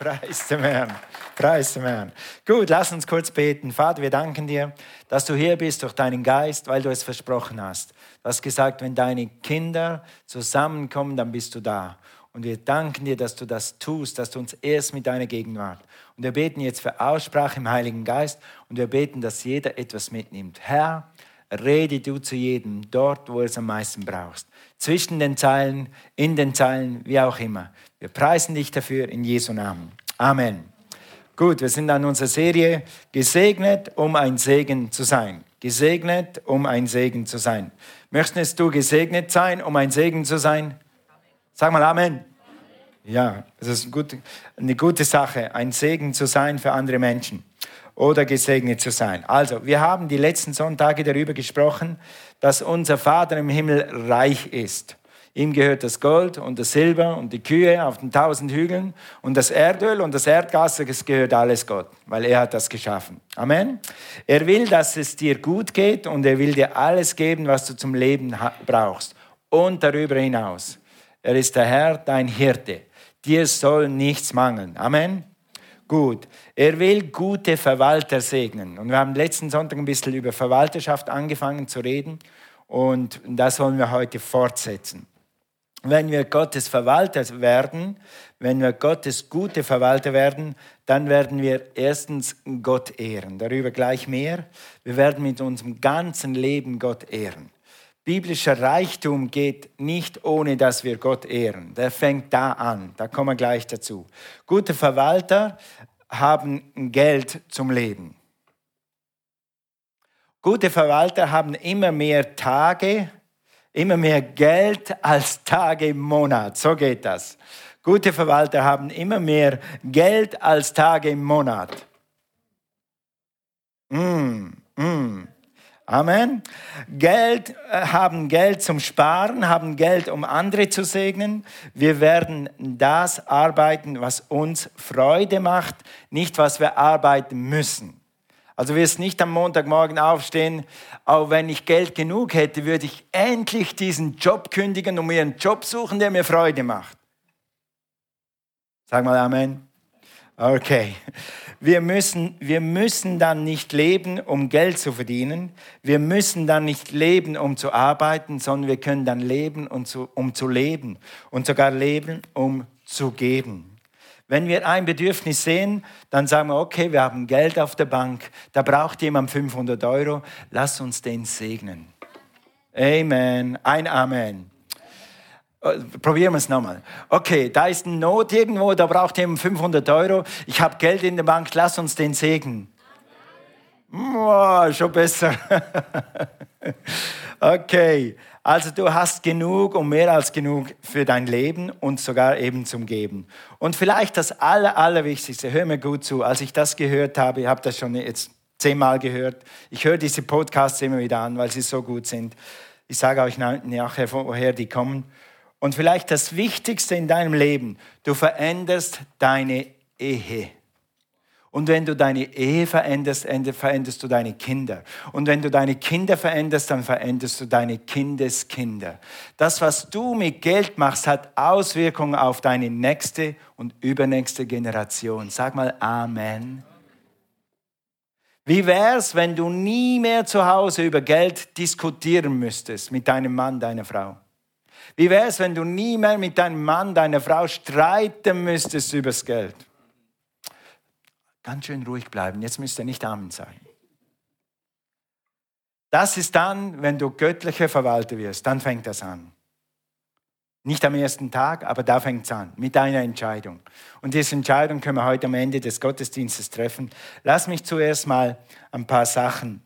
Preis dem Herrn. Preis dem Herrn. Gut, lass uns kurz beten. Vater, wir danken dir, dass du hier bist durch deinen Geist, weil du es versprochen hast. Du hast gesagt, wenn deine Kinder zusammenkommen, dann bist du da. Und wir danken dir, dass du das tust, dass du uns erst mit deiner Gegenwart. Und wir beten jetzt für Aussprache im Heiligen Geist und wir beten, dass jeder etwas mitnimmt. Herr, rede du zu jedem dort, wo er es am meisten brauchst. Zwischen den Zeilen, in den Zeilen, wie auch immer. Wir preisen dich dafür in Jesu Namen. Amen. Gut, wir sind an unserer Serie gesegnet, um ein Segen zu sein. Gesegnet, um ein Segen zu sein. Möchtest du gesegnet sein, um ein Segen zu sein? Sag mal Amen. Ja, das ist eine gute Sache, ein Segen zu sein für andere Menschen oder gesegnet zu sein. Also, wir haben die letzten Sonntage darüber gesprochen, dass unser Vater im Himmel reich ist. Ihm gehört das Gold und das Silber und die Kühe auf den tausend Hügeln und das Erdöl und das Erdgas, das gehört alles Gott, weil er hat das geschaffen. Amen. Er will, dass es dir gut geht und er will dir alles geben, was du zum Leben brauchst und darüber hinaus. Er ist der Herr, dein Hirte. Dir soll nichts mangeln. Amen. Gut. Er will gute Verwalter segnen. Und wir haben letzten Sonntag ein bisschen über Verwalterschaft angefangen zu reden. Und das wollen wir heute fortsetzen wenn wir Gottes Verwalter werden, wenn wir Gottes gute Verwalter werden, dann werden wir erstens Gott ehren. Darüber gleich mehr. Wir werden mit unserem ganzen Leben Gott ehren. Biblischer Reichtum geht nicht ohne, dass wir Gott ehren. Der fängt da an. Da kommen wir gleich dazu. Gute Verwalter haben Geld zum Leben. Gute Verwalter haben immer mehr Tage, immer mehr Geld als Tage im Monat. So geht das. Gute Verwalter haben immer mehr Geld als Tage im Monat. Mm, mm. Amen. Geld äh, haben Geld zum Sparen, haben Geld, um andere zu segnen. Wir werden das arbeiten, was uns Freude macht, nicht was wir arbeiten müssen. Also wirst nicht am Montagmorgen aufstehen, auch wenn ich Geld genug hätte, würde ich endlich diesen Job kündigen und mir einen Job suchen, der mir Freude macht. Sag mal Amen. Okay. Wir müssen, wir müssen dann nicht leben, um Geld zu verdienen. Wir müssen dann nicht leben, um zu arbeiten, sondern wir können dann leben, um zu, um zu leben. Und sogar leben, um zu geben. Wenn wir ein Bedürfnis sehen, dann sagen wir, okay, wir haben Geld auf der Bank, da braucht jemand 500 Euro, lass uns den segnen. Amen. Ein Amen. Äh, probieren wir es nochmal. Okay, da ist eine Not irgendwo, da braucht jemand 500 Euro. Ich habe Geld in der Bank, lass uns den segnen. Oh, schon besser. okay, also du hast genug und mehr als genug für dein Leben und sogar eben zum Geben. Und vielleicht das Aller, Allerwichtigste, hör mir gut zu, als ich das gehört habe, ich habe das schon jetzt zehnmal gehört, ich höre diese Podcasts immer wieder an, weil sie so gut sind. Ich sage euch nachher, woher die kommen. Und vielleicht das Wichtigste in deinem Leben, du veränderst deine Ehe. Und wenn du deine Ehe veränderst, veränderst du deine Kinder. Und wenn du deine Kinder veränderst, dann veränderst du deine Kindeskinder. Das, was du mit Geld machst, hat Auswirkungen auf deine nächste und übernächste Generation. Sag mal Amen. Wie wär's, wenn du nie mehr zu Hause über Geld diskutieren müsstest mit deinem Mann, deiner Frau? Wie wär's, wenn du nie mehr mit deinem Mann, deiner Frau streiten müsstest übers Geld? Ganz schön ruhig bleiben. Jetzt müsst ihr nicht Amen sagen. Das ist dann, wenn du göttlicher Verwalter wirst, dann fängt das an. Nicht am ersten Tag, aber da fängt es an, mit einer Entscheidung. Und diese Entscheidung können wir heute am Ende des Gottesdienstes treffen. Lass mich zuerst mal ein paar Sachen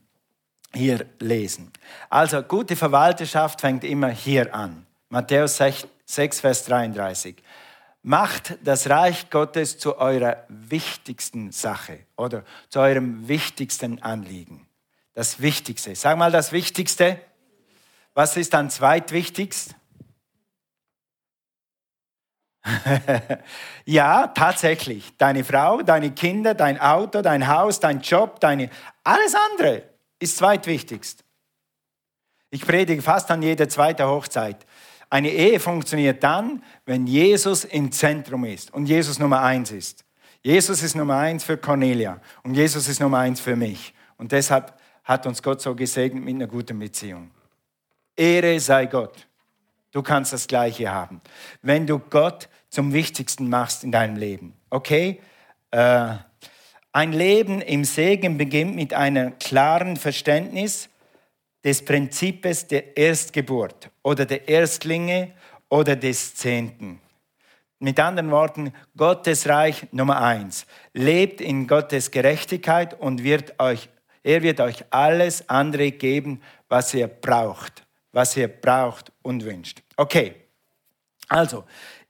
hier lesen. Also, gute Verwalterschaft fängt immer hier an. Matthäus 6, Vers 33. Macht das Reich Gottes zu eurer wichtigsten Sache oder zu eurem wichtigsten Anliegen. Das Wichtigste. Sag mal das Wichtigste. Was ist dann zweitwichtigst? ja, tatsächlich. Deine Frau, deine Kinder, dein Auto, dein Haus, dein Job, deine, alles andere ist zweitwichtigst. Ich predige fast an jeder zweiten Hochzeit. Eine Ehe funktioniert dann, wenn Jesus im Zentrum ist und Jesus Nummer eins ist. Jesus ist Nummer eins für Cornelia und Jesus ist Nummer eins für mich. Und deshalb hat uns Gott so gesegnet mit einer guten Beziehung. Ehre sei Gott. Du kannst das Gleiche haben. Wenn du Gott zum Wichtigsten machst in deinem Leben. Okay? Äh, ein Leben im Segen beginnt mit einem klaren Verständnis des Prinzips der Erstgeburt oder der Erstlinge oder des Zehnten. Mit anderen Worten, Gottes Reich Nummer eins. Lebt in Gottes Gerechtigkeit und wird euch, er wird euch alles andere geben, was ihr braucht, was ihr braucht und wünscht. Okay, also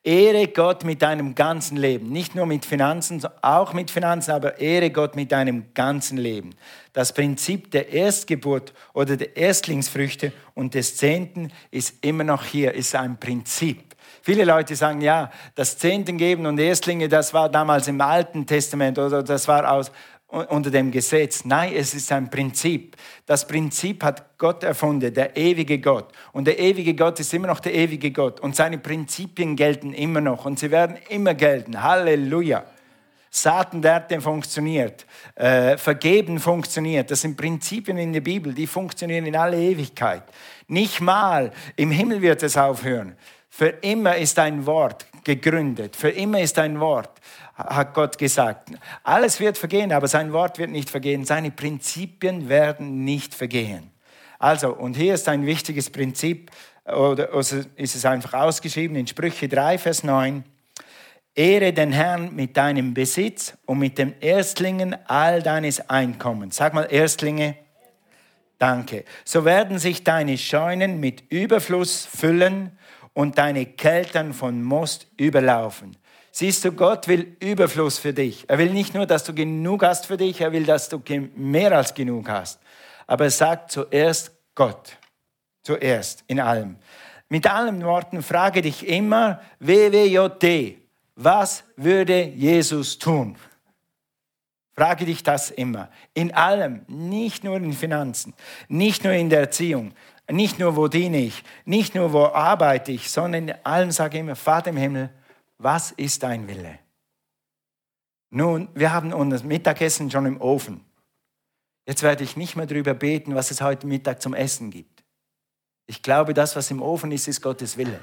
Ehre Gott mit deinem ganzen Leben. Nicht nur mit Finanzen, auch mit Finanzen, aber ehre Gott mit deinem ganzen Leben. Das Prinzip der Erstgeburt oder der Erstlingsfrüchte und des Zehnten ist immer noch hier, ist ein Prinzip. Viele Leute sagen, ja, das Zehnten geben und Erstlinge, das war damals im Alten Testament oder das war aus, unter dem Gesetz. Nein, es ist ein Prinzip. Das Prinzip hat Gott erfunden, der ewige Gott. Und der ewige Gott ist immer noch der ewige Gott. Und seine Prinzipien gelten immer noch. Und sie werden immer gelten. Halleluja. Saatenwerte funktioniert. Äh, Vergeben funktioniert. Das sind Prinzipien in der Bibel, die funktionieren in alle Ewigkeit. Nicht mal im Himmel wird es aufhören. Für immer ist ein Wort gegründet. Für immer ist ein Wort hat Gott gesagt. Alles wird vergehen, aber sein Wort wird nicht vergehen. Seine Prinzipien werden nicht vergehen. Also, und hier ist ein wichtiges Prinzip, oder ist es einfach ausgeschrieben in Sprüche 3, Vers 9. Ehre den Herrn mit deinem Besitz und mit den Erstlingen all deines Einkommens. Sag mal Erstlinge. Danke. So werden sich deine Scheunen mit Überfluss füllen und deine Keltern von Most überlaufen. Siehst du, Gott will Überfluss für dich. Er will nicht nur, dass du genug hast für dich, er will, dass du mehr als genug hast. Aber er sagt zuerst Gott. Zuerst in allem. Mit allen Worten frage dich immer, WWJD, was würde Jesus tun? Frage dich das immer. In allem, nicht nur in Finanzen, nicht nur in der Erziehung, nicht nur wo diene ich, nicht nur wo arbeite ich, sondern in allem sage ich immer, Vater im Himmel, was ist dein Wille? Nun, wir haben unser Mittagessen schon im Ofen. Jetzt werde ich nicht mehr darüber beten, was es heute Mittag zum Essen gibt. Ich glaube, das, was im Ofen ist, ist Gottes Wille.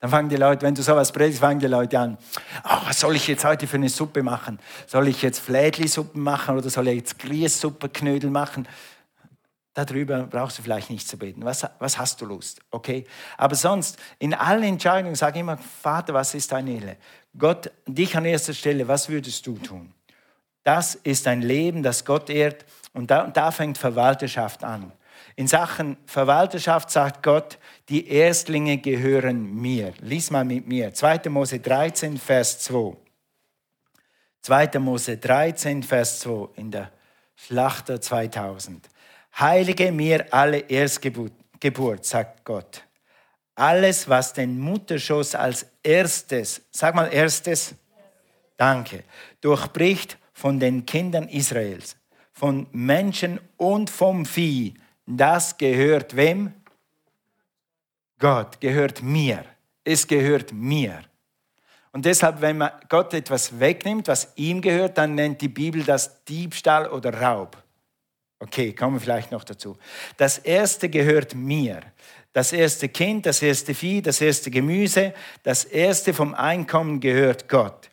Dann fangen die Leute, wenn du sowas predigst, fangen die Leute an, oh, was soll ich jetzt heute für eine Suppe machen? Soll ich jetzt Flädli-Suppen machen oder soll ich jetzt Grießsuppe-Knödel machen? Darüber brauchst du vielleicht nicht zu beten. Was, was hast du Lust? Okay? Aber sonst, in allen Entscheidungen ich immer, Vater, was ist deine Wille? Gott, dich an erster Stelle, was würdest du tun? Das ist ein Leben, das Gott ehrt und da, da fängt Verwalterschaft an. In Sachen Verwalterschaft sagt Gott, die Erstlinge gehören mir. Lies mal mit mir. 2. Mose 13, Vers 2. 2. Mose 13, Vers 2 in der Schlachter 2000. Heilige mir alle Erstgeburt, Geburt, sagt Gott. Alles, was den Mutterschoß als erstes, sag mal erstes, danke, durchbricht von den Kindern Israels, von Menschen und vom Vieh, das gehört wem? Gott, gehört mir. Es gehört mir. Und deshalb, wenn man Gott etwas wegnimmt, was ihm gehört, dann nennt die Bibel das Diebstahl oder Raub. Okay, kommen wir vielleicht noch dazu. Das erste gehört mir. Das erste Kind, das erste Vieh, das erste Gemüse, das erste vom Einkommen gehört Gott.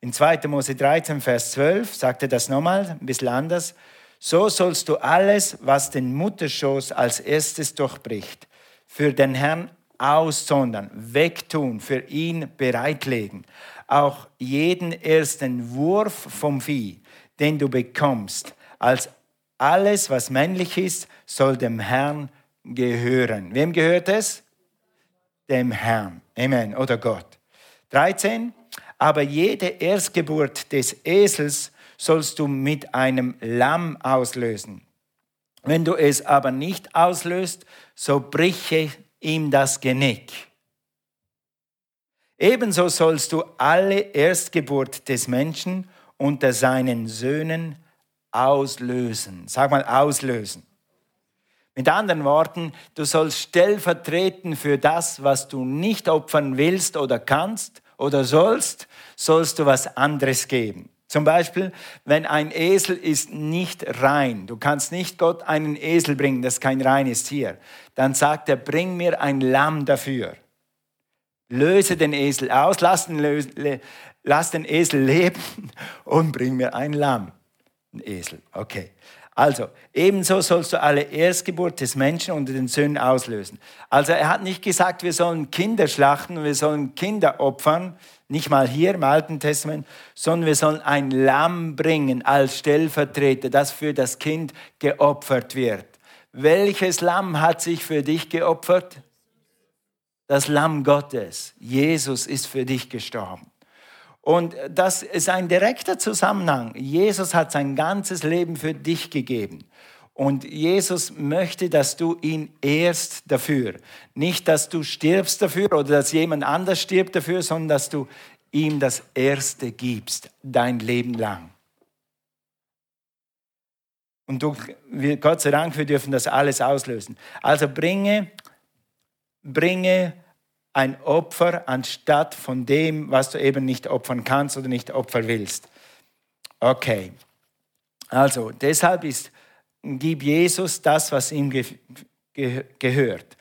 In 2. Mose 13, Vers 12 sagt er das nochmal, ein bisschen anders. So sollst du alles, was den Mutterschoß als erstes durchbricht, für den Herrn aussondern, wegtun, für ihn bereitlegen. Auch jeden ersten Wurf vom Vieh, den du bekommst, als alles, was männlich ist, soll dem Herrn gehören. Wem gehört es? Dem Herrn. Amen. Oder Gott. 13. Aber jede Erstgeburt des Esels sollst du mit einem Lamm auslösen. Wenn du es aber nicht auslöst, so brich ihm das Genick. Ebenso sollst du alle Erstgeburt des Menschen unter seinen Söhnen auslösen. Sag mal auslösen. Mit anderen Worten, du sollst stellvertreten für das, was du nicht opfern willst oder kannst oder sollst, sollst du was anderes geben. Zum Beispiel, wenn ein Esel ist nicht rein, du kannst nicht Gott einen Esel bringen, das kein reines Tier, dann sagt er, bring mir ein Lamm dafür. Löse den Esel aus, lass den, lass den Esel leben und bring mir ein Lamm. Ein Esel, okay. Also, ebenso sollst du alle Erstgeburt des Menschen unter den Söhnen auslösen. Also, er hat nicht gesagt, wir sollen Kinder schlachten wir sollen Kinder opfern, nicht mal hier im Alten Testament, sondern wir sollen ein Lamm bringen als Stellvertreter, das für das Kind geopfert wird. Welches Lamm hat sich für dich geopfert? Das Lamm Gottes. Jesus ist für dich gestorben. Und das ist ein direkter Zusammenhang. Jesus hat sein ganzes Leben für dich gegeben. Und Jesus möchte, dass du ihn ehrst dafür. Nicht, dass du stirbst dafür oder dass jemand anders stirbt dafür, sondern dass du ihm das Erste gibst, dein Leben lang. Und du, Gott sei Dank, wir dürfen das alles auslösen. Also bringe, bringe ein Opfer anstatt von dem, was du eben nicht opfern kannst oder nicht opfern willst. Okay. Also, deshalb ist gib Jesus das, was ihm ge ge gehört.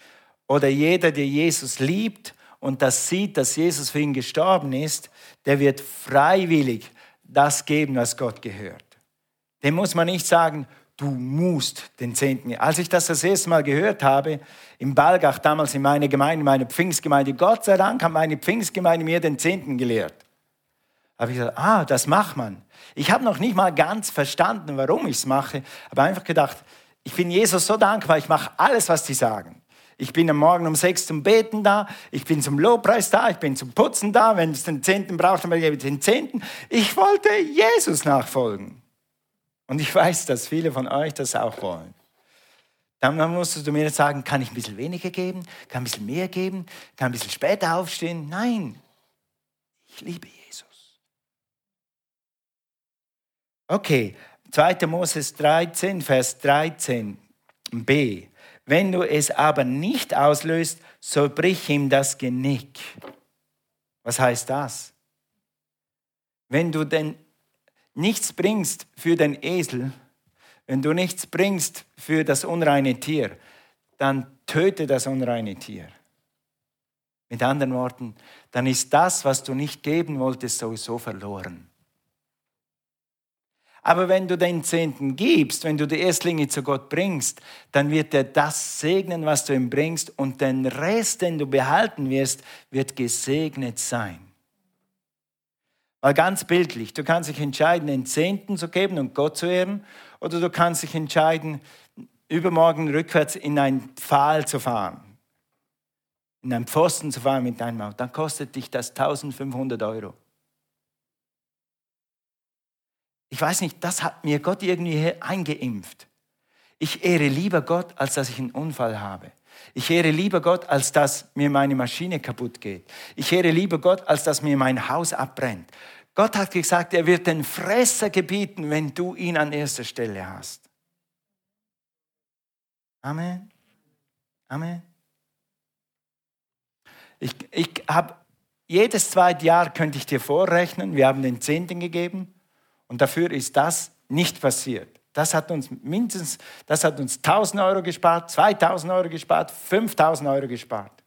Oder jeder, der Jesus liebt und das sieht, dass Jesus für ihn gestorben ist, der wird freiwillig das geben, was Gott gehört. Dem muss man nicht sagen, du musst den Zehnten. Als ich das das erste Mal gehört habe, im Balgach, damals in meiner Gemeinde, meine Pfingstgemeinde, Gott sei Dank hat meine Pfingstgemeinde mir den Zehnten gelehrt. Habe ich gesagt, ah, das macht man. Ich habe noch nicht mal ganz verstanden, warum ich es mache, aber einfach gedacht, ich bin Jesus so dankbar, ich mache alles, was die sagen. Ich bin am Morgen um sechs zum Beten da, ich bin zum Lobpreis da, ich bin zum Putzen da, wenn es den Zehnten braucht, dann gebe ich den Zehnten. Ich wollte Jesus nachfolgen. Und ich weiß, dass viele von euch das auch wollen. Dann musst du mir sagen, kann ich ein bisschen weniger geben, kann ein bisschen mehr geben, kann ein bisschen später aufstehen. Nein, ich liebe Jesus. Okay, 2. Moses 13, Vers 13b. Wenn du es aber nicht auslöst, so brich ihm das Genick. Was heißt das? Wenn du denn nichts bringst für den Esel, wenn du nichts bringst für das unreine Tier, dann töte das unreine Tier. Mit anderen Worten, dann ist das, was du nicht geben wolltest, sowieso verloren. Aber wenn du den Zehnten gibst, wenn du die Erstlinge zu Gott bringst, dann wird er das segnen, was du ihm bringst, und den Rest, den du behalten wirst, wird gesegnet sein. Weil ganz bildlich, du kannst dich entscheiden, den Zehnten zu geben und Gott zu ehren, oder du kannst dich entscheiden, übermorgen rückwärts in ein Pfahl zu fahren, in einen Pfosten zu fahren mit deinem Auto. Dann kostet dich das 1500 Euro. Ich weiß nicht, das hat mir Gott irgendwie eingeimpft. Ich ehre lieber Gott, als dass ich einen Unfall habe. Ich ehre lieber Gott, als dass mir meine Maschine kaputt geht. Ich ehre lieber Gott, als dass mir mein Haus abbrennt. Gott hat gesagt, er wird den Fresser gebieten, wenn du ihn an erster Stelle hast. Amen. Amen. Ich, ich habe jedes zweite Jahr könnte ich dir vorrechnen. Wir haben den Zehnten gegeben. Und dafür ist das nicht passiert. Das hat uns mindestens, das hat uns 1000 Euro gespart, 2000 Euro gespart, 5000 Euro gespart.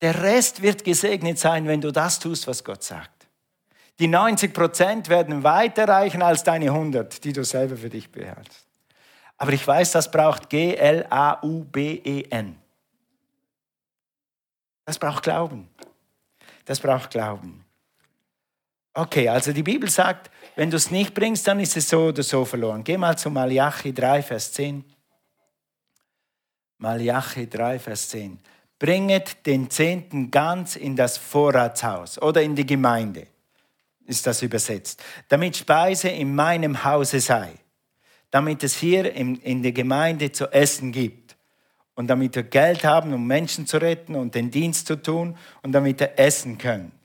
Der Rest wird gesegnet sein, wenn du das tust, was Gott sagt. Die 90 Prozent werden weiter reichen als deine 100, die du selber für dich behältst. Aber ich weiß, das braucht G-L-A-U-B-E-N. Das braucht Glauben. Das braucht Glauben. Okay, also die Bibel sagt, wenn du es nicht bringst, dann ist es so oder so verloren. Geh mal zu Malachi 3, Vers 10. Malachi 3, Vers 10. Bringet den Zehnten ganz in das Vorratshaus oder in die Gemeinde, ist das übersetzt, damit Speise in meinem Hause sei, damit es hier in, in der Gemeinde zu essen gibt und damit wir Geld haben, um Menschen zu retten und den Dienst zu tun und damit wir essen können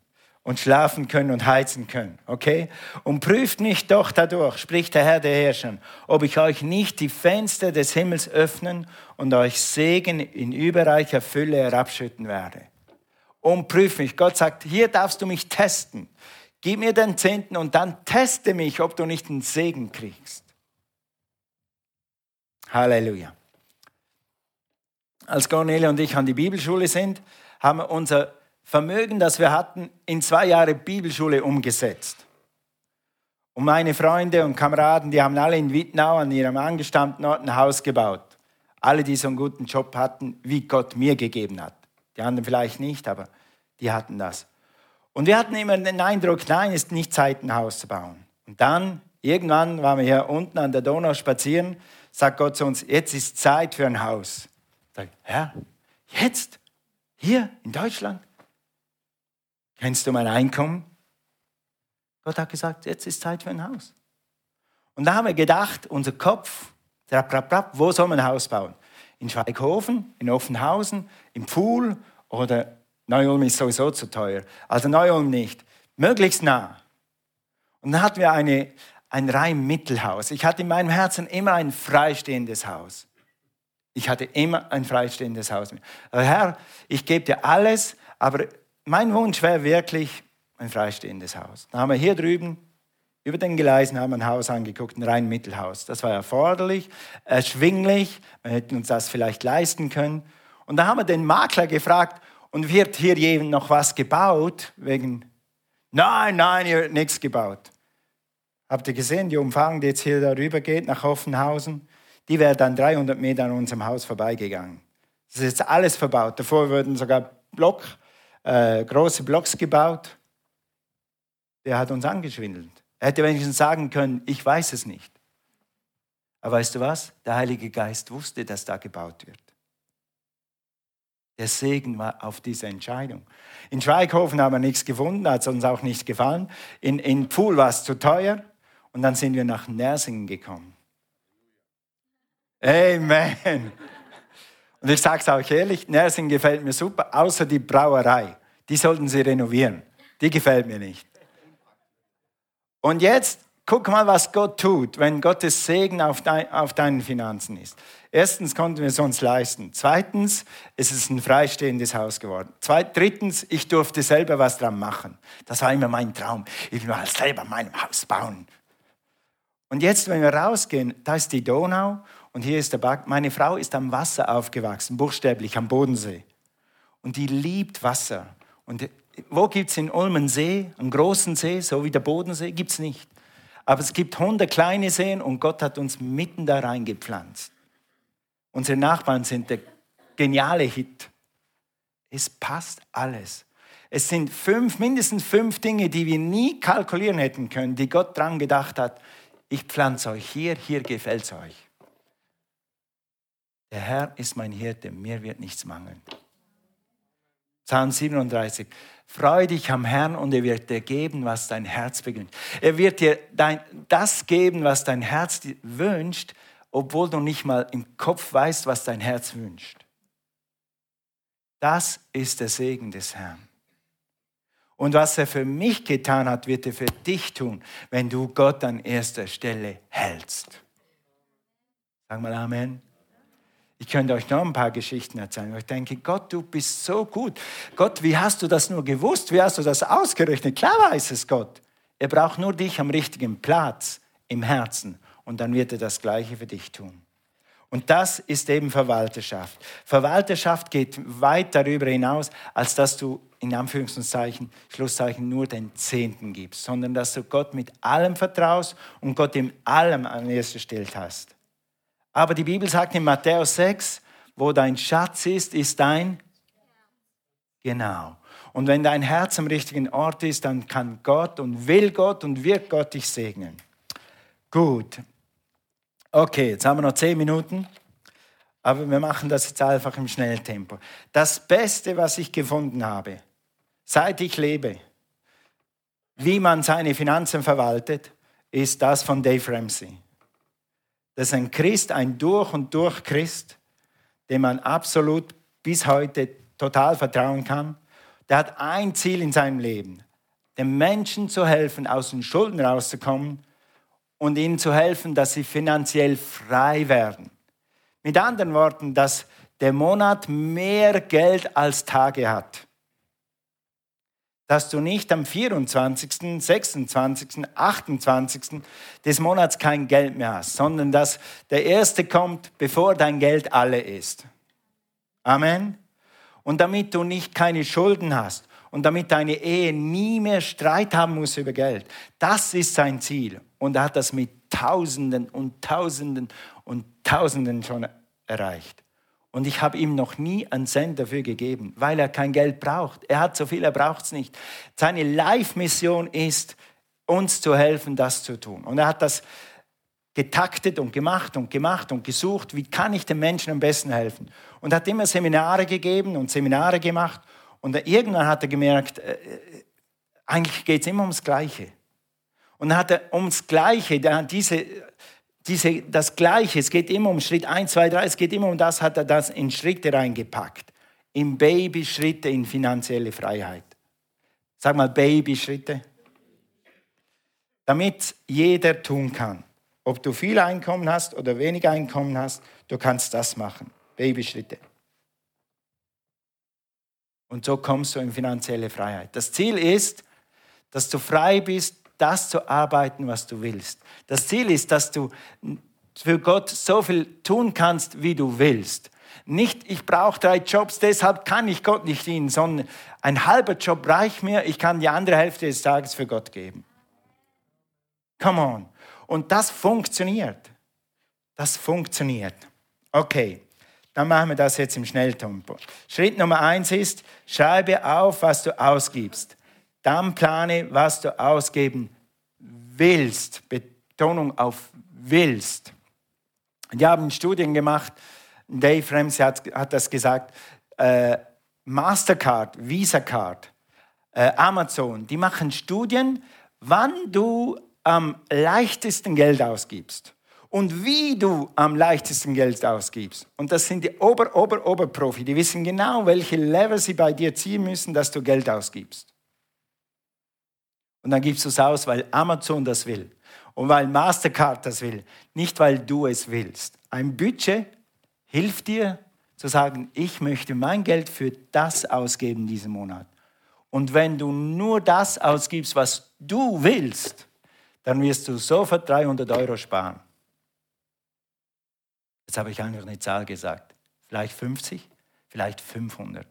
und schlafen können und heizen können. Okay? Und prüft mich doch dadurch, spricht der Herr der Herrscher, ob ich euch nicht die Fenster des Himmels öffnen und euch Segen in überreicher Fülle herabschütten werde. und prüf mich. Gott sagt, hier darfst du mich testen. Gib mir den Zehnten und dann teste mich, ob du nicht einen Segen kriegst. Halleluja. Als Cornelia und ich an die Bibelschule sind, haben wir unser Vermögen, das wir hatten, in zwei Jahre Bibelschule umgesetzt. Und meine Freunde und Kameraden, die haben alle in Wittnau an ihrem angestammten Ort ein Haus gebaut. Alle, die so einen guten Job hatten, wie Gott mir gegeben hat. Die anderen vielleicht nicht, aber die hatten das. Und wir hatten immer den Eindruck, nein, es ist nicht Zeit, ein Haus zu bauen. Und dann, irgendwann waren wir hier unten an der Donau spazieren, sagt Gott zu uns, jetzt ist Zeit für ein Haus. Ich, Herr, jetzt? Hier in Deutschland? Kennst du mein Einkommen? Gott hat gesagt, jetzt ist Zeit für ein Haus. Und da haben wir gedacht, unser Kopf, wo soll man ein Haus bauen? In Schweighofen, in Offenhausen, im Pfuhl oder Neu-Ulm ist sowieso zu teuer. Also Neu-Ulm nicht. Möglichst nah. Und dann hatten wir eine, ein rein Mittelhaus. Ich hatte in meinem Herzen immer ein freistehendes Haus. Ich hatte immer ein freistehendes Haus. Herr, ich gebe dir alles, aber mein Wunsch wäre wirklich ein freistehendes Haus. Dann haben wir hier drüben über den Gleisen haben wir ein Haus angeguckt, ein rein Mittelhaus. Das war erforderlich, erschwinglich, wir hätten uns das vielleicht leisten können. Und da haben wir den Makler gefragt, und wird hier jemand noch was gebaut? Wegen, nein, nein, hier wird nichts gebaut. Habt ihr gesehen, die Umfahrung, die jetzt hier darüber geht, nach Offenhausen, die wäre dann 300 Meter an unserem Haus vorbeigegangen. Das ist jetzt alles verbaut. Davor wurden sogar Block, äh, große Blocks gebaut. Der hat uns angeschwindelt. Er hätte wenigstens sagen können, ich weiß es nicht. Aber weißt du was? Der Heilige Geist wusste, dass da gebaut wird. Der Segen war auf diese Entscheidung. In Schweighofen haben wir nichts gefunden, hat es uns auch nicht gefallen. In, in Pfuhl war es zu teuer und dann sind wir nach Nersingen gekommen. Amen. Und ich sage es auch ehrlich, Nersingen gefällt mir super, außer die Brauerei. Die sollten sie renovieren. Die gefällt mir nicht. Und jetzt guck mal, was Gott tut, wenn Gottes Segen auf, dein, auf deinen Finanzen ist. Erstens konnten wir es uns leisten. Zweitens, es ist ein freistehendes Haus geworden. Zweit, drittens, ich durfte selber was dran machen. Das war immer mein Traum. Ich will mal selber mein Haus bauen. Und jetzt, wenn wir rausgehen, da ist die Donau und hier ist der Berg. Meine Frau ist am Wasser aufgewachsen, buchstäblich am Bodensee. Und die liebt Wasser. Und wo gibt es in Ulm einen See, einen großen See, so wie der Bodensee? Gibt es nicht. Aber es gibt hundert kleine Seen und Gott hat uns mitten da reingepflanzt. Unsere Nachbarn sind der geniale Hit. Es passt alles. Es sind fünf, mindestens fünf Dinge, die wir nie kalkulieren hätten können, die Gott dran gedacht hat. Ich pflanze euch hier, hier gefällt es euch. Der Herr ist mein Hirte, mir wird nichts mangeln. Psalm 37. Freu dich am Herrn und er wird dir geben, was dein Herz beginnt. Er wird dir dein, das geben, was dein Herz wünscht, obwohl du nicht mal im Kopf weißt, was dein Herz wünscht. Das ist der Segen des Herrn. Und was er für mich getan hat, wird er für dich tun, wenn du Gott an erster Stelle hältst. Sag mal Amen. Ich könnte euch noch ein paar Geschichten erzählen. Ich denke, Gott, du bist so gut. Gott, wie hast du das nur gewusst? Wie hast du das ausgerechnet? Klar weiß es Gott. Er braucht nur dich am richtigen Platz im Herzen und dann wird er das Gleiche für dich tun. Und das ist eben Verwalterschaft. Verwalterschaft geht weit darüber hinaus, als dass du in Anführungszeichen, Schlusszeichen nur den Zehnten gibst, sondern dass du Gott mit allem vertraust und Gott in allem an erster Stelle hast. Aber die Bibel sagt in Matthäus 6, wo dein Schatz ist, ist dein Genau. Und wenn dein Herz am richtigen Ort ist, dann kann Gott und will Gott und wird Gott dich segnen. Gut. Okay, jetzt haben wir noch zehn Minuten, aber wir machen das jetzt einfach im Schnelltempo. Das Beste, was ich gefunden habe, seit ich lebe, wie man seine Finanzen verwaltet, ist das von Dave Ramsey. Das ist ein Christ, ein durch und durch Christ, dem man absolut bis heute total vertrauen kann. Der hat ein Ziel in seinem Leben, den Menschen zu helfen, aus den Schulden rauszukommen und ihnen zu helfen, dass sie finanziell frei werden. Mit anderen Worten, dass der Monat mehr Geld als Tage hat. Dass du nicht am 24., 26., 28. des Monats kein Geld mehr hast, sondern dass der erste kommt, bevor dein Geld alle ist. Amen. Und damit du nicht keine Schulden hast und damit deine Ehe nie mehr Streit haben muss über Geld. Das ist sein Ziel. Und er hat das mit Tausenden und Tausenden und Tausenden schon erreicht. Und ich habe ihm noch nie einen Cent dafür gegeben, weil er kein Geld braucht. Er hat so viel, er braucht es nicht. Seine Live-Mission ist, uns zu helfen, das zu tun. Und er hat das getaktet und gemacht und gemacht und gesucht, wie kann ich den Menschen am besten helfen. Und hat immer Seminare gegeben und Seminare gemacht. Und irgendwann hat er gemerkt, äh, äh eigentlich geht es immer ums Gleiche. Und dann hat er ums Gleiche, diese, diese, das Gleiche, es geht immer um Schritt 1, 2, 3, es geht immer um das, hat er das in Schritte reingepackt. In Babyschritte in finanzielle Freiheit. Sag mal Babyschritte. Damit jeder tun kann. Ob du viel Einkommen hast oder wenig Einkommen hast, du kannst das machen. Babyschritte. Und so kommst du in finanzielle Freiheit. Das Ziel ist, dass du frei bist, das zu arbeiten, was du willst. Das Ziel ist, dass du für Gott so viel tun kannst, wie du willst. Nicht, ich brauche drei Jobs, deshalb kann ich Gott nicht dienen, sondern ein halber Job reicht mir, ich kann die andere Hälfte des Tages für Gott geben. Come on. Und das funktioniert. Das funktioniert. Okay. Dann machen wir das jetzt im Schnelltempo. Schritt Nummer eins ist, schreibe auf, was du ausgibst. Dann plane, was du ausgeben willst. Betonung auf willst. Die haben Studien gemacht, Dave Ramsey hat, hat das gesagt, äh, Mastercard, Visa Card, äh, Amazon, die machen Studien, wann du am leichtesten Geld ausgibst und wie du am leichtesten Geld ausgibst. Und das sind die Ober, Ober, Oberprofi. Die wissen genau, welche Level sie bei dir ziehen müssen, dass du Geld ausgibst. Und dann gibst du es aus, weil Amazon das will und weil Mastercard das will, nicht weil du es willst. Ein Budget hilft dir zu sagen, ich möchte mein Geld für das ausgeben diesen Monat. Und wenn du nur das ausgibst, was du willst, dann wirst du sofort 300 Euro sparen. Jetzt habe ich eigentlich eine Zahl gesagt. Vielleicht 50, vielleicht 500.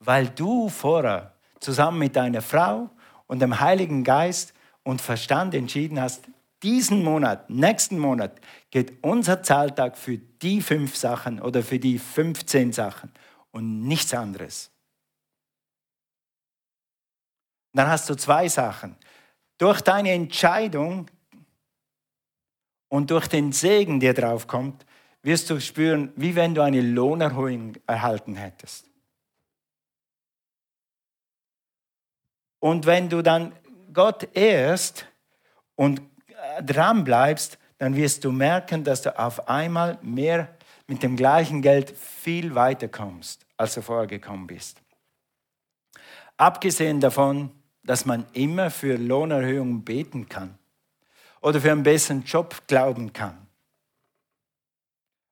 Weil du vorher zusammen mit deiner Frau und dem Heiligen Geist und Verstand entschieden hast, diesen Monat, nächsten Monat geht unser Zahltag für die fünf Sachen oder für die 15 Sachen und nichts anderes. Dann hast du zwei Sachen. Durch deine Entscheidung und durch den Segen, der drauf kommt, wirst du spüren, wie wenn du eine Lohnerhöhung erhalten hättest. Und wenn du dann Gott ehrst und dran bleibst, dann wirst du merken, dass du auf einmal mehr mit dem gleichen Geld viel weiter kommst, als du vorher gekommen bist. Abgesehen davon, dass man immer für Lohnerhöhungen beten kann oder für einen besseren Job glauben kann.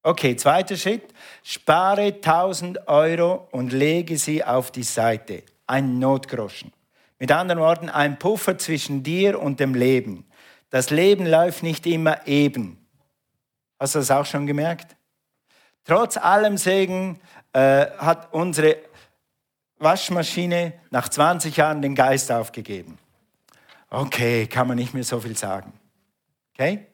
Okay, zweiter Schritt. Spare 1000 Euro und lege sie auf die Seite. Ein Notgroschen. Mit anderen Worten, ein Puffer zwischen dir und dem Leben. Das Leben läuft nicht immer eben. Hast du das auch schon gemerkt? Trotz allem Segen äh, hat unsere Waschmaschine nach 20 Jahren den Geist aufgegeben. Okay, kann man nicht mehr so viel sagen. Okay?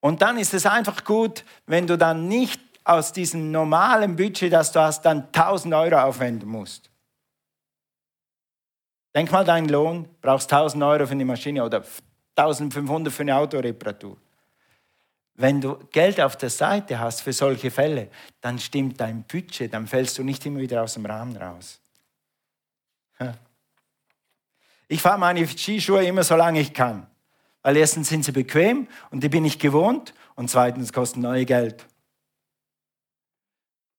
Und dann ist es einfach gut, wenn du dann nicht aus diesem normalen Budget, das du hast, dann 1000 Euro aufwenden musst. Denk mal, dein Lohn brauchst 1000 Euro für eine Maschine oder 1500 für eine Autoreparatur. Wenn du Geld auf der Seite hast für solche Fälle, dann stimmt dein Budget, dann fällst du nicht immer wieder aus dem Rahmen raus. Ich fahre meine Skischuhe immer so lange ich kann. Weil erstens sind sie bequem und die bin ich gewohnt und zweitens kosten neue Geld.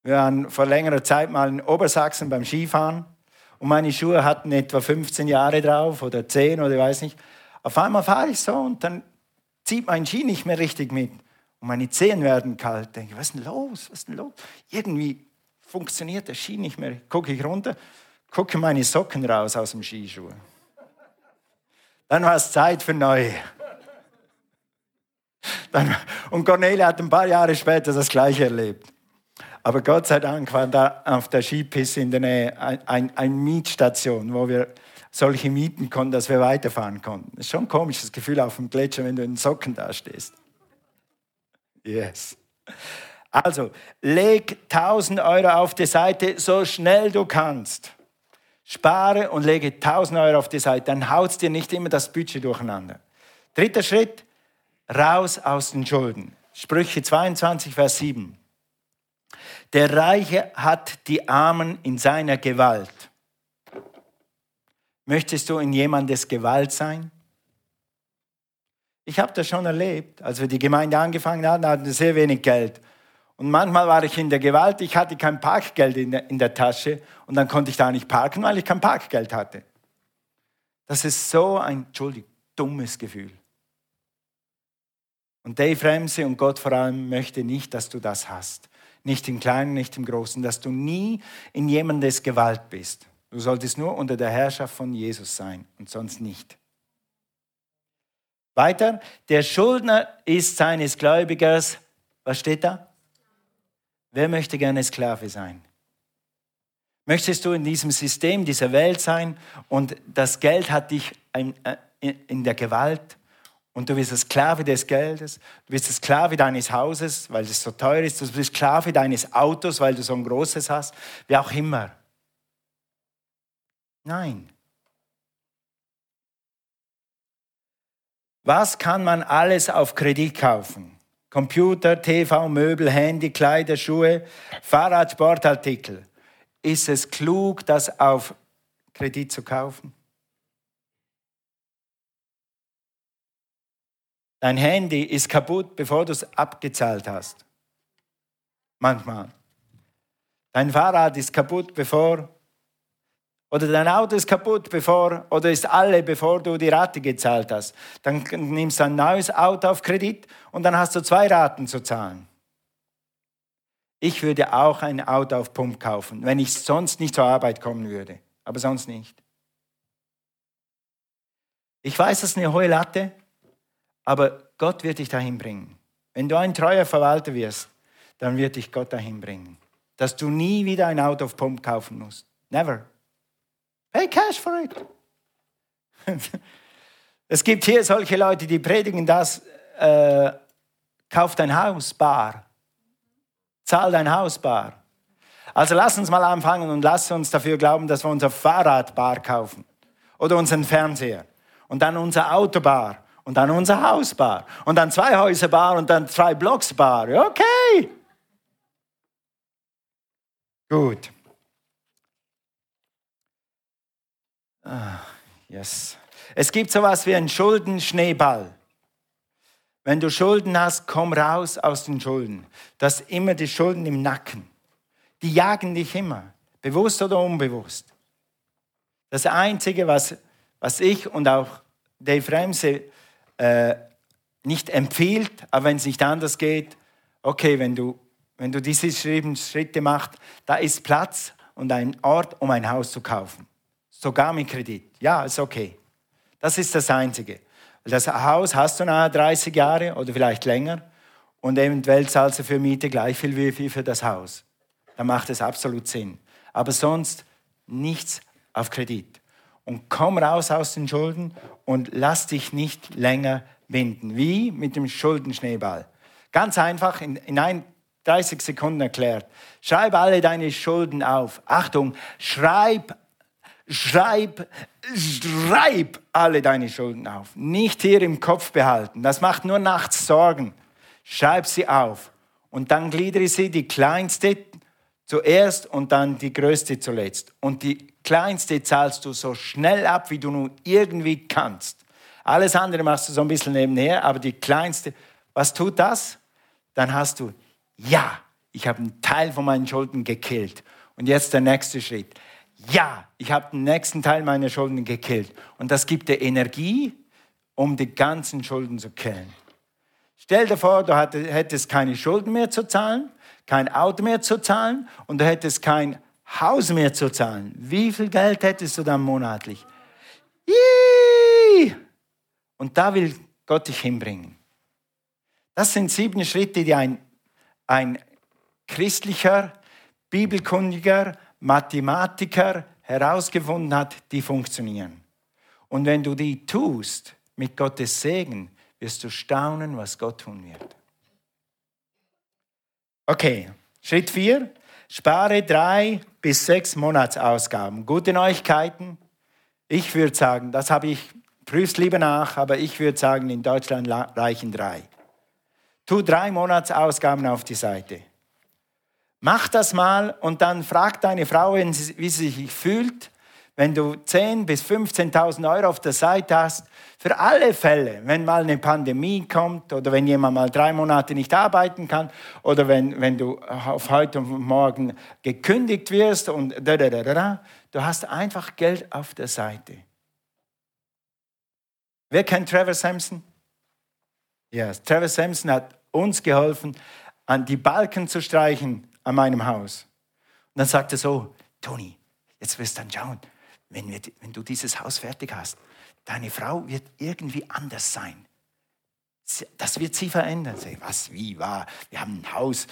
Wir waren vor längerer Zeit mal in Obersachsen beim Skifahren und meine Schuhe hatten etwa 15 Jahre drauf oder 10 oder ich weiß nicht. Auf einmal fahre ich so und dann zieht mein Ski nicht mehr richtig mit und meine Zehen werden kalt. Denke, was ist denn los? Was ist denn los? Irgendwie funktioniert der Ski nicht mehr. Gucke ich runter, gucken meine Socken raus aus dem Skischuh. Dann war es Zeit für neue. Dann, und Cornelia hat ein paar Jahre später das Gleiche erlebt. Aber Gott sei Dank war da auf der Skipiste in der Nähe eine ein, ein Mietstation, wo wir solche mieten konnten, dass wir weiterfahren konnten. Das ist schon ein komisches Gefühl auf dem Gletscher, wenn du in Socken da stehst. Yes. Also, leg 1000 Euro auf die Seite, so schnell du kannst. Spare und lege 1000 Euro auf die Seite, dann haut dir nicht immer das Budget durcheinander. Dritter Schritt, raus aus den Schulden. Sprüche 22, Vers 7. Der Reiche hat die Armen in seiner Gewalt. Möchtest du in jemandes Gewalt sein? Ich habe das schon erlebt. Als wir die Gemeinde angefangen hatten, hatten wir sehr wenig Geld. Und manchmal war ich in der Gewalt, ich hatte kein Parkgeld in der, in der Tasche und dann konnte ich da nicht parken, weil ich kein Parkgeld hatte. Das ist so ein, Entschuldigung, dummes Gefühl. Und Dave Ramsey und Gott vor allem möchte nicht, dass du das hast. Nicht im Kleinen, nicht im Großen, dass du nie in jemandes Gewalt bist. Du solltest nur unter der Herrschaft von Jesus sein und sonst nicht. Weiter, der Schuldner ist seines Gläubigers, was steht da? Wer möchte gerne Sklave sein? Möchtest du in diesem System dieser Welt sein und das Geld hat dich äh, in der Gewalt und du bist Sklave des Geldes, du bist Sklave deines Hauses, weil es so teuer ist, du bist Sklave deines Autos, weil du so ein großes hast, wie auch immer. Nein. Was kann man alles auf Kredit kaufen? Computer, TV, Möbel, Handy, Kleider, Schuhe, Fahrrad, Sportartikel. Ist es klug, das auf Kredit zu kaufen? Dein Handy ist kaputt, bevor du es abgezahlt hast. Manchmal. Dein Fahrrad ist kaputt, bevor oder dein Auto ist kaputt, bevor, oder ist alle, bevor du die Rate gezahlt hast. Dann nimmst du ein neues Auto auf Kredit und dann hast du zwei Raten zu zahlen. Ich würde auch ein Auto auf Pump kaufen, wenn ich sonst nicht zur Arbeit kommen würde. Aber sonst nicht. Ich weiß, das ist eine hohe Latte, aber Gott wird dich dahin bringen. Wenn du ein treuer Verwalter wirst, dann wird dich Gott dahin bringen. Dass du nie wieder ein Auto auf Pump kaufen musst. Never. Pay cash for it. es gibt hier solche Leute, die predigen das, äh, kauf dein Haus bar. Zahl dein Haus bar. Also lass uns mal anfangen und lass uns dafür glauben, dass wir unser Fahrrad bar kaufen. Oder unseren Fernseher. Und dann unser Auto bar. Und dann unser Haus bar. Und dann zwei Häuser bar und dann zwei Blocks bar. Okay. Gut. Ah, yes. Es gibt sowas wie einen Schuldenschneeball. Wenn du Schulden hast, komm raus aus den Schulden. Du hast immer die Schulden im Nacken. Die jagen dich immer, bewusst oder unbewusst. Das Einzige, was, was ich und auch Dave Ramsey äh, nicht empfiehlt, aber wenn es nicht anders geht, okay, wenn du, wenn du diese Schritte machst, da ist Platz und ein Ort, um ein Haus zu kaufen sogar mit Kredit. Ja, ist okay. Das ist das Einzige. Das Haus hast du nahe 30 Jahre oder vielleicht länger und eventuell zahlst du für Miete gleich viel wie für das Haus. Dann macht es absolut Sinn. Aber sonst nichts auf Kredit. Und komm raus aus den Schulden und lass dich nicht länger binden. Wie mit dem Schuldenschneeball. Ganz einfach, in, in ein, 30 Sekunden erklärt. Schreib alle deine Schulden auf. Achtung, schreib Schreib, schreib alle deine Schulden auf. Nicht hier im Kopf behalten. Das macht nur nachts Sorgen. Schreib sie auf. Und dann gliedere sie die kleinste zuerst und dann die größte zuletzt. Und die kleinste zahlst du so schnell ab, wie du nur irgendwie kannst. Alles andere machst du so ein bisschen nebenher, aber die kleinste, was tut das? Dann hast du, ja, ich habe einen Teil von meinen Schulden gekillt. Und jetzt der nächste Schritt ja, ich habe den nächsten Teil meiner Schulden gekillt. Und das gibt dir Energie, um die ganzen Schulden zu killen. Stell dir vor, du hättest keine Schulden mehr zu zahlen, kein Auto mehr zu zahlen und du hättest kein Haus mehr zu zahlen. Wie viel Geld hättest du dann monatlich? Yee! Und da will Gott dich hinbringen. Das sind sieben Schritte, die ein, ein christlicher, bibelkundiger, Mathematiker herausgefunden hat, die funktionieren. Und wenn du die tust, mit Gottes Segen, wirst du staunen, was Gott tun wird. Okay, Schritt 4. Spare drei bis sechs Monatsausgaben. Gute Neuigkeiten. Ich würde sagen, das habe ich, prüf's lieber nach, aber ich würde sagen, in Deutschland reichen drei. Tu drei Monatsausgaben auf die Seite. Mach das mal und dann frag deine Frau, wie sie sich fühlt, wenn du 10.000 bis 15.000 Euro auf der Seite hast, für alle Fälle, wenn mal eine Pandemie kommt oder wenn jemand mal drei Monate nicht arbeiten kann oder wenn, wenn du auf heute und morgen gekündigt wirst und da, da, da, da, du hast einfach Geld auf der Seite. Wer kennt Trevor Sampson? Ja, yes. Trevor Sampson hat uns geholfen, an die Balken zu streichen an meinem Haus. Und dann sagte er so, Toni, jetzt wirst du dann schauen, wenn, wir, wenn du dieses Haus fertig hast, deine Frau wird irgendwie anders sein. Das wird sie verändern. Was, wie, war? Wir haben ein Haus.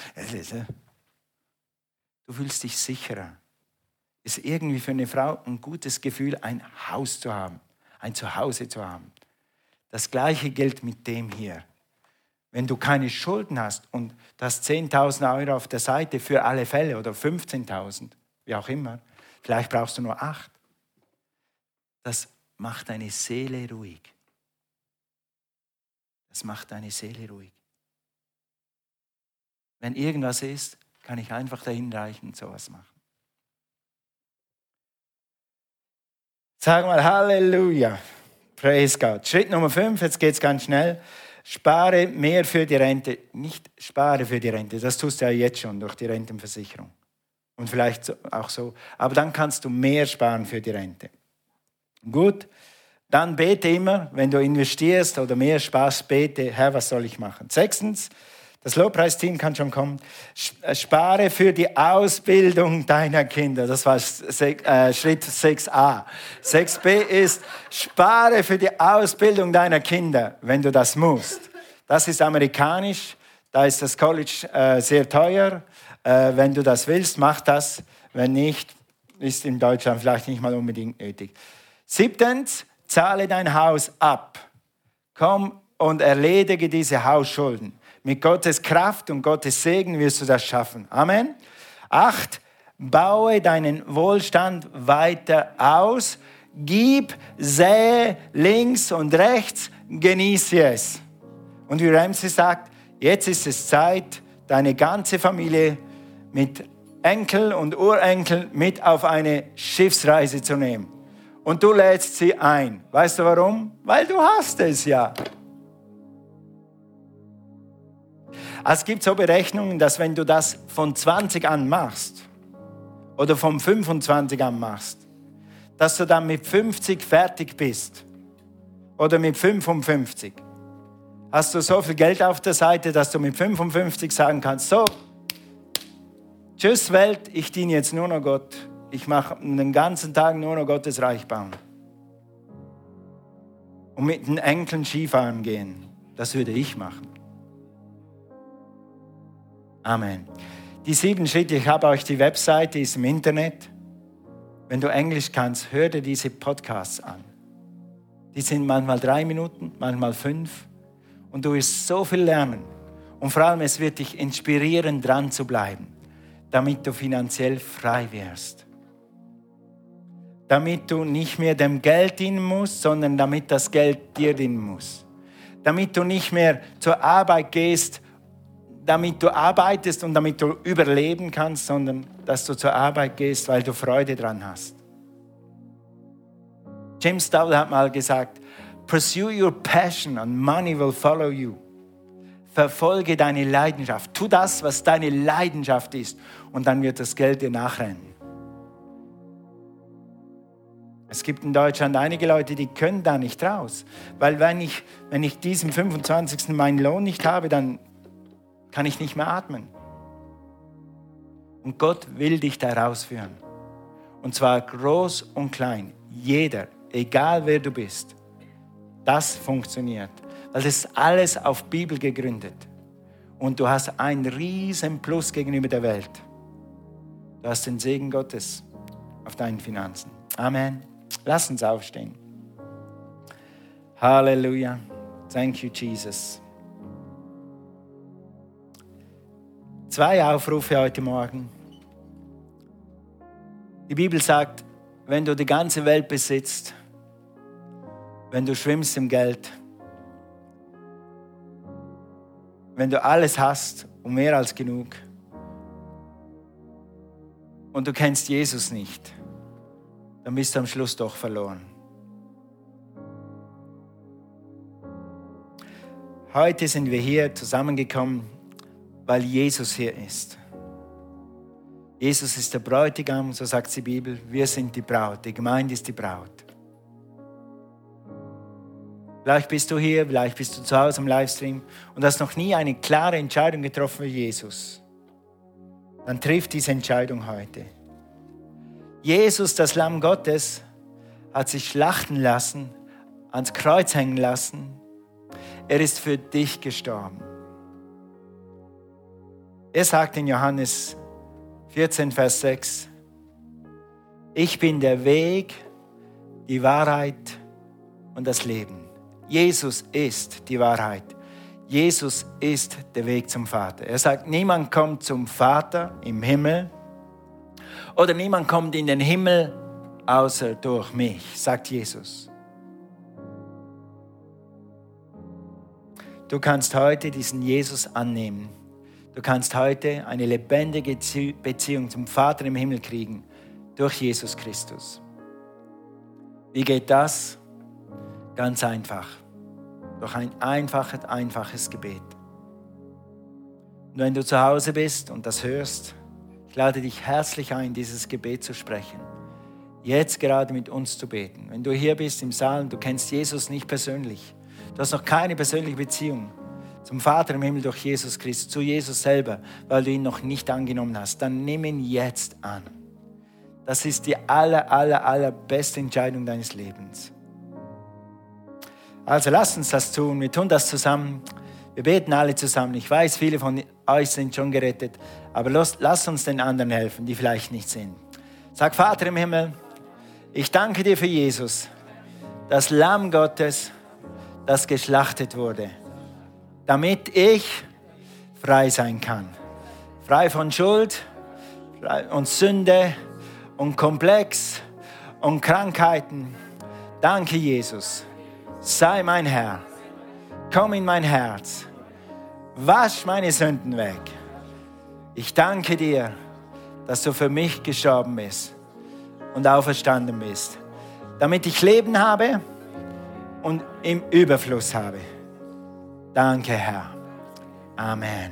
Du fühlst dich sicherer. Ist irgendwie für eine Frau ein gutes Gefühl, ein Haus zu haben, ein Zuhause zu haben. Das gleiche gilt mit dem hier. Wenn du keine Schulden hast und das 10.000 Euro auf der Seite für alle Fälle oder 15.000, wie auch immer, vielleicht brauchst du nur acht das macht deine Seele ruhig. Das macht deine Seele ruhig. Wenn irgendwas ist, kann ich einfach dahin reichen und sowas machen. Sag mal Halleluja. Praise God. Schritt Nummer 5, jetzt geht es ganz schnell. Spare mehr für die Rente. Nicht spare für die Rente, das tust du ja jetzt schon durch die Rentenversicherung. Und vielleicht auch so. Aber dann kannst du mehr sparen für die Rente. Gut, dann bete immer, wenn du investierst oder mehr Spaß, bete, Herr, was soll ich machen? Sechstens, das Lobpreisteam kann schon kommen. Äh, spare für die Ausbildung deiner Kinder. Das war äh, Schritt 6a. 6b ist, spare für die Ausbildung deiner Kinder, wenn du das musst. Das ist amerikanisch. Da ist das College äh, sehr teuer. wenn du das willst, mach das. Wenn nicht, ist in Deutschland vielleicht nicht mal unbedingt nötig. Siebtens, zahle dein Haus ab. Komm und erledige diese Hausschulden. Mit Gottes Kraft und Gottes Segen wirst du das schaffen. Amen. Acht, baue deinen Wohlstand weiter aus. Gib, sähe links und rechts, genieße es. Und wie Ramsey sagt, jetzt ist es Zeit, deine ganze Familie mit Enkel und Urenkel mit auf eine Schiffsreise zu nehmen und du lädst sie ein. Weißt du warum? Weil du hast es ja. Es gibt so Berechnungen, dass wenn du das von 20 an machst oder von 25 an machst, dass du dann mit 50 fertig bist oder mit 55. Hast du so viel Geld auf der Seite, dass du mit 55 sagen kannst, so, tschüss Welt, ich diene jetzt nur noch Gott ich mache den ganzen Tag nur noch Gottes Reich bauen. Und mit den Enkeln Skifahren gehen. Das würde ich machen. Amen. Die sieben Schritte, ich habe euch die Webseite, ist im Internet. Wenn du Englisch kannst, hör dir diese Podcasts an. Die sind manchmal drei Minuten, manchmal fünf. Und du wirst so viel lernen. Und vor allem, es wird dich inspirieren, dran zu bleiben, damit du finanziell frei wirst damit du nicht mehr dem Geld dienen musst, sondern damit das Geld dir dienen muss. Damit du nicht mehr zur Arbeit gehst, damit du arbeitest und damit du überleben kannst, sondern dass du zur Arbeit gehst, weil du Freude dran hast. James Dowell hat mal gesagt, pursue your passion and money will follow you. Verfolge deine Leidenschaft. Tu das, was deine Leidenschaft ist und dann wird das Geld dir nachrennen. Es gibt in Deutschland einige Leute, die können da nicht raus. Weil wenn ich, wenn ich diesen 25. meinen Lohn nicht habe, dann kann ich nicht mehr atmen. Und Gott will dich da rausführen. Und zwar groß und klein. Jeder, egal wer du bist. Das funktioniert. Weil das ist alles auf Bibel gegründet. Und du hast einen riesen Plus gegenüber der Welt. Du hast den Segen Gottes auf deinen Finanzen. Amen. Lass uns aufstehen. Halleluja. Thank you, Jesus. Zwei Aufrufe heute Morgen. Die Bibel sagt, wenn du die ganze Welt besitzt, wenn du schwimmst im Geld, wenn du alles hast und mehr als genug und du kennst Jesus nicht, dann bist du am Schluss doch verloren. Heute sind wir hier zusammengekommen, weil Jesus hier ist. Jesus ist der Bräutigam, so sagt die Bibel. Wir sind die Braut. Die Gemeinde ist die Braut. Vielleicht bist du hier, vielleicht bist du zu Hause im Livestream und hast noch nie eine klare Entscheidung getroffen für Jesus. Dann trifft diese Entscheidung heute. Jesus, das Lamm Gottes, hat sich schlachten lassen, ans Kreuz hängen lassen. Er ist für dich gestorben. Er sagt in Johannes 14, Vers 6. Ich bin der Weg, die Wahrheit und das Leben. Jesus ist die Wahrheit. Jesus ist der Weg zum Vater. Er sagt, niemand kommt zum Vater im Himmel oder niemand kommt in den Himmel außer durch mich, sagt Jesus. Du kannst heute diesen Jesus annehmen Du kannst heute eine lebendige Beziehung zum Vater im Himmel kriegen durch Jesus Christus. Wie geht das? Ganz einfach. Durch ein einfaches, einfaches Gebet. Und wenn du zu Hause bist und das hörst, lade dich herzlich ein, dieses Gebet zu sprechen. Jetzt gerade mit uns zu beten. Wenn du hier bist im Saal und du kennst Jesus nicht persönlich, du hast noch keine persönliche Beziehung, zum Vater im Himmel durch Jesus Christus, zu Jesus selber, weil du ihn noch nicht angenommen hast, dann nimm ihn jetzt an. Das ist die aller, aller, aller beste Entscheidung deines Lebens. Also lasst uns das tun. Wir tun das zusammen. Wir beten alle zusammen. Ich weiß, viele von euch sind schon gerettet, aber lasst, lasst uns den anderen helfen, die vielleicht nicht sind. Sag, Vater im Himmel, ich danke dir für Jesus, das Lamm Gottes, das geschlachtet wurde damit ich frei sein kann. Frei von Schuld frei und Sünde und Komplex und Krankheiten. Danke, Jesus. Sei mein Herr. Komm in mein Herz. Wasch meine Sünden weg. Ich danke dir, dass du für mich gestorben bist und auferstanden bist, damit ich Leben habe und im Überfluss habe. Danke, Herr. Amen.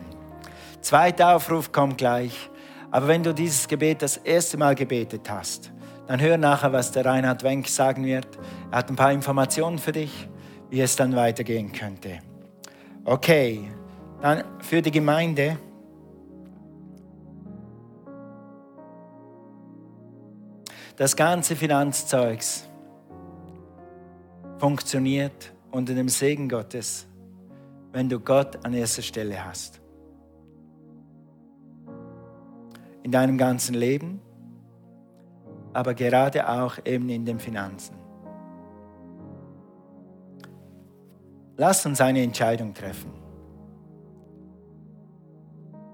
Zweiter Aufruf kommt gleich. Aber wenn du dieses Gebet das erste Mal gebetet hast, dann hör nachher, was der Reinhard Wenk sagen wird. Er hat ein paar Informationen für dich, wie es dann weitergehen könnte. Okay, dann für die Gemeinde. Das ganze Finanzzeugs funktioniert unter dem Segen Gottes wenn du Gott an erster Stelle hast. In deinem ganzen Leben, aber gerade auch eben in den Finanzen. Lass uns eine Entscheidung treffen.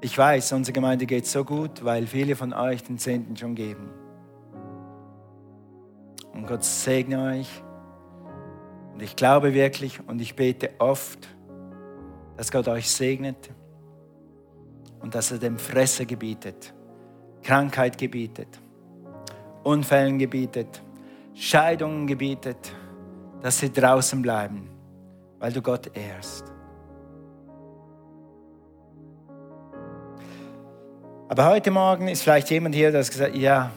Ich weiß, unsere Gemeinde geht so gut, weil viele von euch den Zehnten schon geben. Und Gott segne euch. Und ich glaube wirklich und ich bete oft, dass Gott euch segnet und dass er dem Fresser gebietet, Krankheit gebietet, Unfällen gebietet, Scheidungen gebietet, dass sie draußen bleiben, weil du Gott ehrst. Aber heute Morgen ist vielleicht jemand hier, der gesagt ja,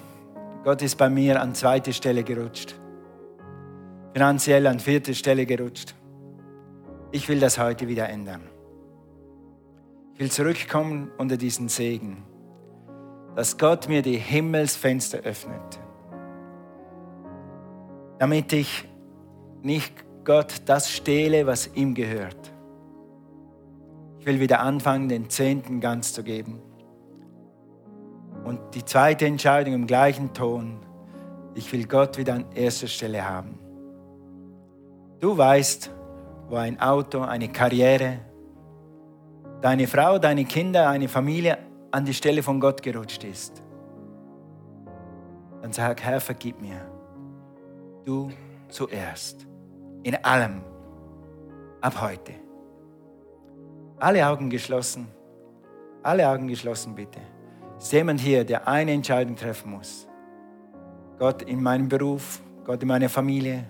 Gott ist bei mir an zweite Stelle gerutscht, finanziell an vierte Stelle gerutscht. Ich will das heute wieder ändern. Ich will zurückkommen unter diesen Segen, dass Gott mir die Himmelsfenster öffnet damit ich nicht Gott das stehle, was ihm gehört. Ich will wieder anfangen, den Zehnten ganz zu geben. Und die zweite Entscheidung im gleichen Ton, ich will Gott wieder an erster Stelle haben. Du weißt, wo ein Auto, eine Karriere, deine Frau, deine Kinder, eine Familie an die Stelle von Gott gerutscht ist. Dann sag, Herr, vergib mir. Du zuerst. In allem. Ab heute. Alle Augen geschlossen. Alle Augen geschlossen, bitte. Ist jemand hier, der eine Entscheidung treffen muss? Gott in meinem Beruf, Gott in meiner Familie,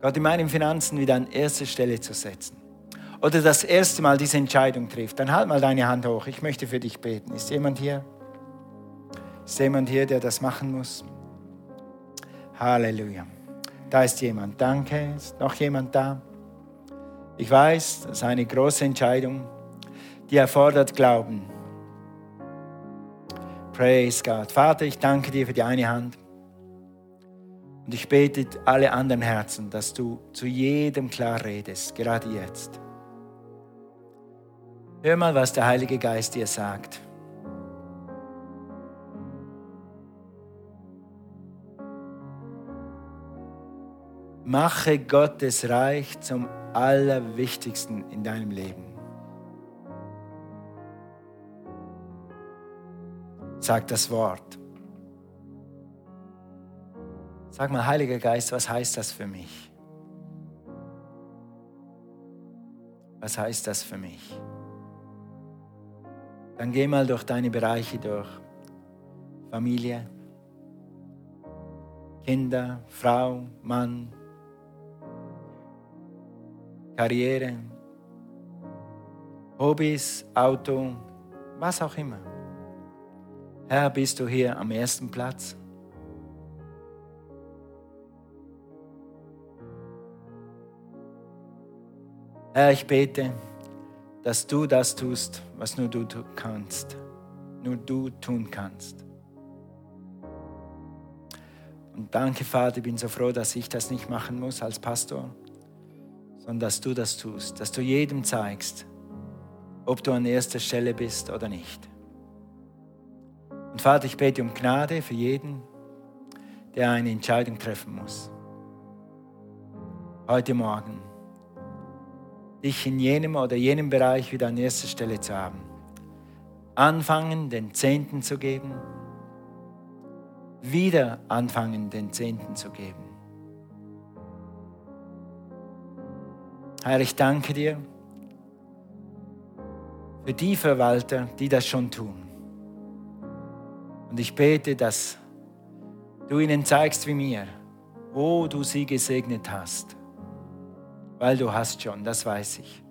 Gott in meinen Finanzen wieder an erste Stelle zu setzen. Oder das erste Mal diese Entscheidung trifft, dann halt mal deine Hand hoch. Ich möchte für dich beten. Ist jemand hier? Ist jemand hier, der das machen muss? Halleluja. Da ist jemand. Danke. Ist noch jemand da? Ich weiß, das ist eine große Entscheidung, die erfordert Glauben. Praise God. Vater, ich danke dir für die eine Hand. Und ich bete alle anderen Herzen, dass du zu jedem klar redest, gerade jetzt. Hör mal, was der Heilige Geist dir sagt. Mache Gottes Reich zum Allerwichtigsten in deinem Leben. Sag das Wort. Sag mal, Heiliger Geist, was heißt das für mich? Was heißt das für mich? Dann geh mal durch deine Bereiche durch. Familie, Kinder, Frau, Mann, Karriere, Hobbys, Auto, was auch immer. Herr, bist du hier am ersten Platz? Herr, ich bete, dass du das tust, was nur du kannst, nur du tun kannst. Und danke, Vater, ich bin so froh, dass ich das nicht machen muss als Pastor, sondern dass du das tust, dass du jedem zeigst, ob du an erster Stelle bist oder nicht. Und Vater, ich bete um Gnade für jeden, der eine Entscheidung treffen muss. Heute Morgen dich in jenem oder jenem Bereich wieder an erster Stelle zu haben. Anfangen, den Zehnten zu geben. Wieder anfangen, den Zehnten zu geben. Herr, ich danke dir für die Verwalter, die das schon tun. Und ich bete, dass du ihnen zeigst wie mir, wo du sie gesegnet hast weil du hast schon, das weiß ich.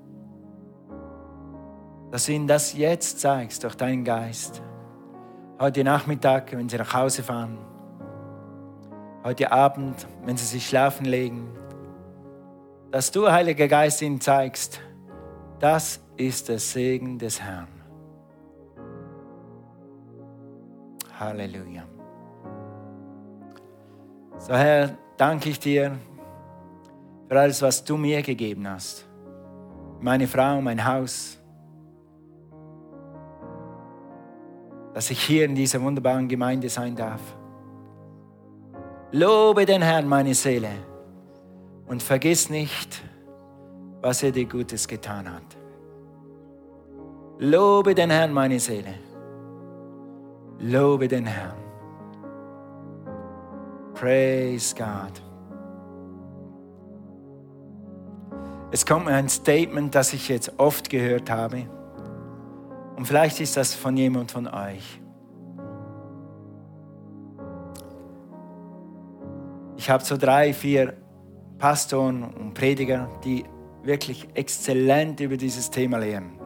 Dass du ihnen das jetzt zeigst durch deinen Geist. Heute Nachmittag, wenn sie nach Hause fahren. Heute Abend, wenn sie sich schlafen legen. Dass du, Heiliger Geist, ihnen zeigst, das ist der Segen des Herrn. Halleluja. So Herr, danke ich dir für alles, was du mir gegeben hast. Meine Frau, mein Haus. Dass ich hier in dieser wunderbaren Gemeinde sein darf. Lobe den Herrn, meine Seele, und vergiss nicht, was er dir Gutes getan hat. Lobe den Herrn, meine Seele. Lobe den Herrn. Praise God. Es kommt mir ein Statement, das ich jetzt oft gehört habe. Und vielleicht ist das von jemand von euch. Ich habe so drei, vier Pastoren und Prediger, die wirklich exzellent über dieses Thema lehren.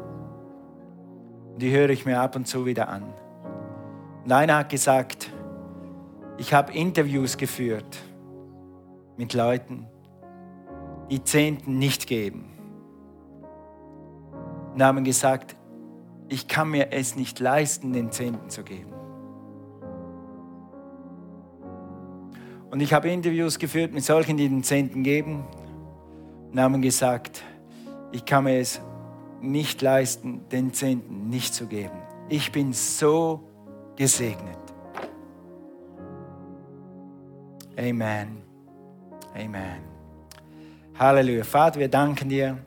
Die höre ich mir ab und zu wieder an. Und einer hat gesagt, ich habe Interviews geführt mit Leuten, die Zehnten nicht geben. Und haben gesagt, ich kann mir es nicht leisten, den Zehnten zu geben. Und Und ich habe Interviews geführt mit solchen, die den Zehnten geben und haben gesagt, ich kann mir es nicht leisten, den Zehnten nicht zu geben. Ich bin so gesegnet. Amen. Amen. Halleluja. Vater, wir danken dir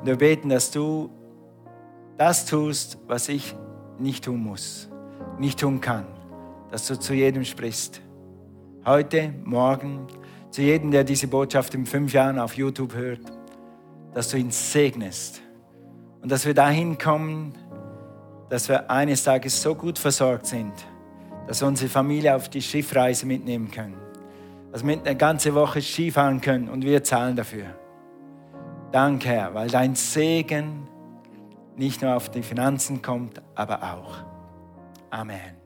und wir beten, dass du das tust, was ich nicht tun muss, nicht tun kann. Dass du zu jedem sprichst. Heute, morgen, zu jedem, der diese Botschaft in fünf Jahren auf YouTube hört, dass du ihn segnest. Und dass wir dahin kommen, dass wir eines Tages so gut versorgt sind, dass wir unsere Familie auf die Schiffreise mitnehmen können. Dass wir eine ganze Woche Skifahren können und wir zahlen dafür. Danke, Herr, weil dein Segen nicht nur auf die Finanzen kommt, aber auch. Amen.